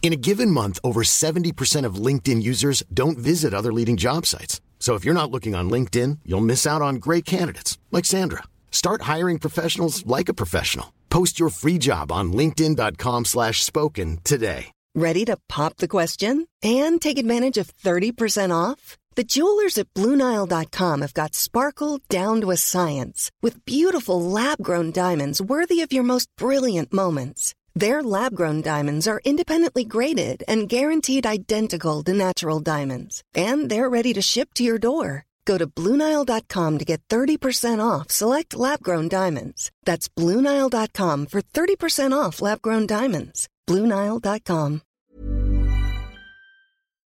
In a given month, over 70% of LinkedIn users don't visit other leading job sites. So if you're not looking on LinkedIn, you'll miss out on great candidates like Sandra. Start hiring professionals like a professional. Post your free job on linkedin.com/spoken today. Ready to pop the question and take advantage of 30% off? The jewelers at BlueNile.com have got sparkle down to a science with beautiful lab-grown diamonds worthy of your most brilliant moments. Their lab-grown diamonds are independently graded and guaranteed identical to natural diamonds, and they're ready to ship to your door. Go to BlueNile.com to get 30% off select lab-grown diamonds. That's BlueNile.com for 30% off lab-grown diamonds. BlueNile.com.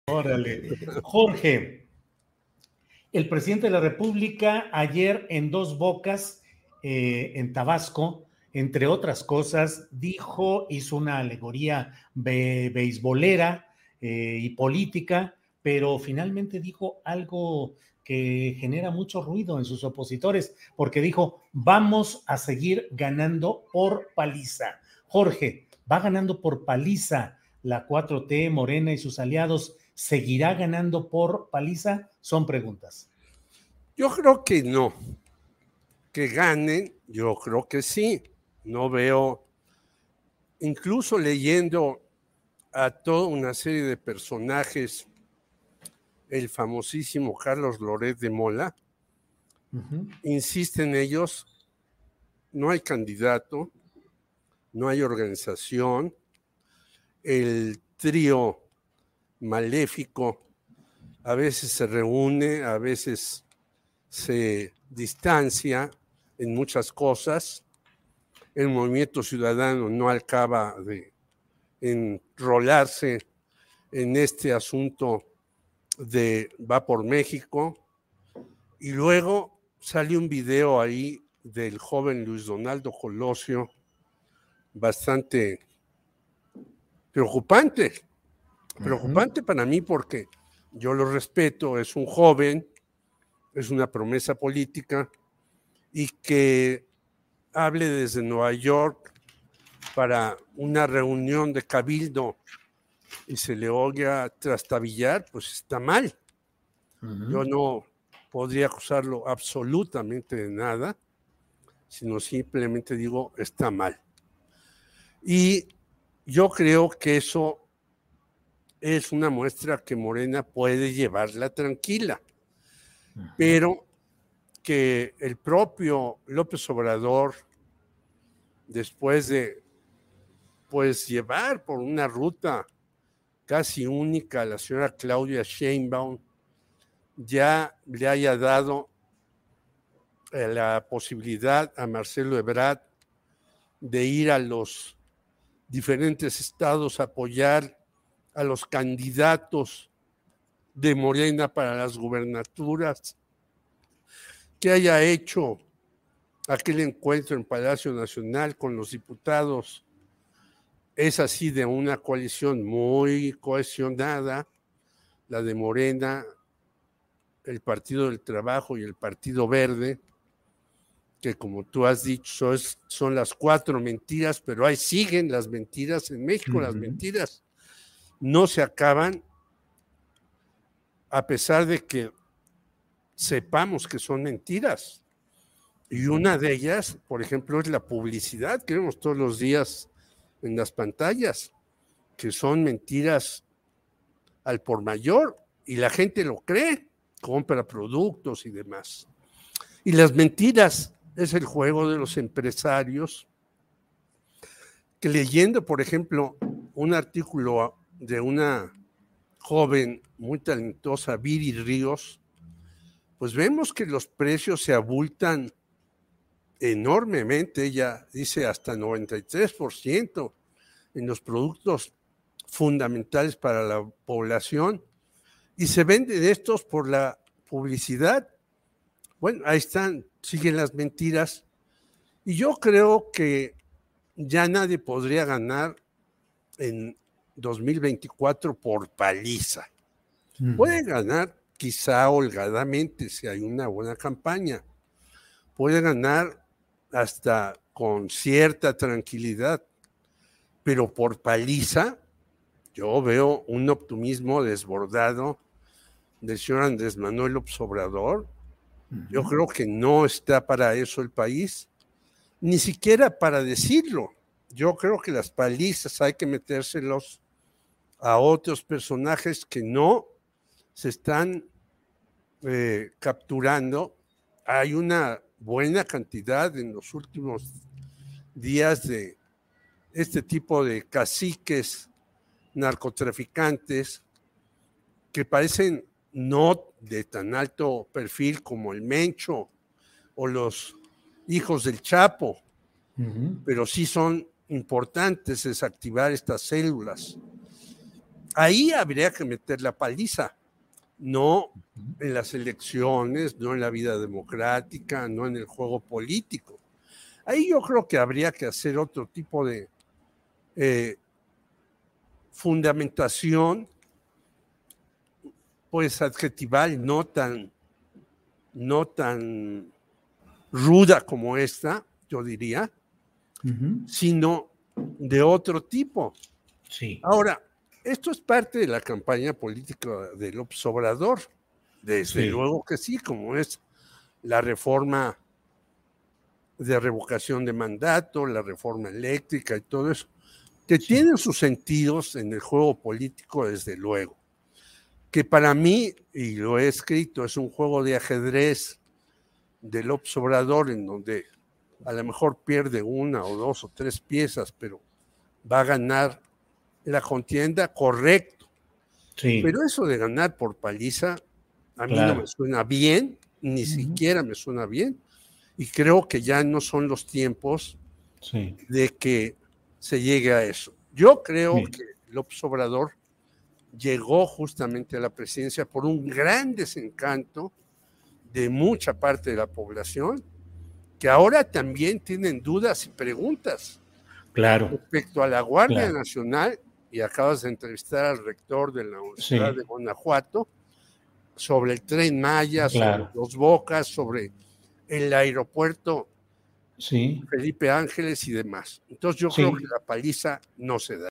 Órale. Jorge, el presidente de la República ayer en Dos Bocas, eh, en Tabasco, entre otras cosas, dijo, hizo una alegoría be beisbolera eh, y política, pero finalmente dijo algo que genera mucho ruido en sus opositores, porque dijo, vamos a seguir ganando por paliza. Jorge, va ganando por paliza la 4T, Morena y sus aliados. ¿Seguirá ganando por paliza? Son preguntas. Yo creo que no. Que ganen, yo creo que sí. No veo, incluso leyendo a toda una serie de personajes, el famosísimo Carlos Loret de Mola, insisten ellos, no hay candidato, no hay organización, el trío maléfico a veces se reúne, a veces se distancia en muchas cosas. El movimiento ciudadano no acaba de enrolarse en este asunto de va por México. Y luego salió un video ahí del joven Luis Donaldo Colosio, bastante preocupante. Preocupante para mí porque yo lo respeto, es un joven, es una promesa política y que hable desde Nueva York para una reunión de cabildo y se le oiga trastabillar, pues está mal. Yo no podría acusarlo absolutamente de nada, sino simplemente digo, está mal. Y yo creo que eso es una muestra que Morena puede llevarla tranquila, pero que el propio López Obrador, después de pues llevar por una ruta casi única a la señora Claudia Sheinbaum, ya le haya dado eh, la posibilidad a Marcelo Ebrard de ir a los diferentes estados a apoyar a los candidatos de Morena para las gubernaturas, que haya hecho aquel encuentro en Palacio Nacional con los diputados, es así de una coalición muy cohesionada, la de Morena, el Partido del Trabajo y el Partido Verde, que como tú has dicho son las cuatro mentiras, pero ahí siguen las mentiras en México, las mentiras no se acaban a pesar de que sepamos que son mentiras. Y una de ellas, por ejemplo, es la publicidad que vemos todos los días en las pantallas, que son mentiras al por mayor y la gente lo cree, compra productos y demás. Y las mentiras es el juego de los empresarios que leyendo, por ejemplo, un artículo de una joven muy talentosa, Viri Ríos, pues vemos que los precios se abultan enormemente, ella dice hasta 93% en los productos fundamentales para la población y se venden estos por la publicidad. Bueno, ahí están, siguen las mentiras. Y yo creo que ya nadie podría ganar en 2024 por paliza. Puede ganar quizá holgadamente si hay una buena campaña. Puede ganar hasta con cierta tranquilidad, pero por paliza yo veo un optimismo desbordado del señor Andrés Manuel Obrador. Yo creo que no está para eso el país, ni siquiera para decirlo. Yo creo que las palizas hay que metérselos a otros personajes que no se están eh, capturando. Hay una buena cantidad en los últimos días de este tipo de caciques narcotraficantes que parecen no de tan alto perfil como el Mencho o los hijos del Chapo, pero sí son importantes desactivar estas células. Ahí habría que meter la paliza, no en las elecciones, no en la vida democrática, no en el juego político. Ahí yo creo que habría que hacer otro tipo de eh, fundamentación, pues adjetival, no tan, no tan ruda como esta, yo diría, sino de otro tipo. Sí. Ahora, esto es parte de la campaña política del Obrador. Desde luego que sí, como es la reforma de revocación de mandato, la reforma eléctrica y todo eso que tienen sus sentidos en el juego político, desde luego. Que para mí, y lo he escrito, es un juego de ajedrez del obsobrador en donde a lo mejor pierde una o dos o tres piezas, pero va a ganar la contienda correcto. Sí. Pero eso de ganar por paliza, a mí no me suena bien, ni siquiera me suena bien, y creo que ya no son los tiempos de que se llegue a eso. Yo creo que López Obrador llegó justamente a la presidencia por un gran desencanto de mucha parte de la población, que ahora también tienen dudas y preguntas. Claro. Respecto a la Guardia Nacional, y acabas de entrevistar al rector de la Universidad de Guanajuato, sobre el tren Maya, sobre los Bocas, sobre el aeropuerto sí. Felipe Ángeles y demás. Entonces yo sí. creo que la paliza no se da.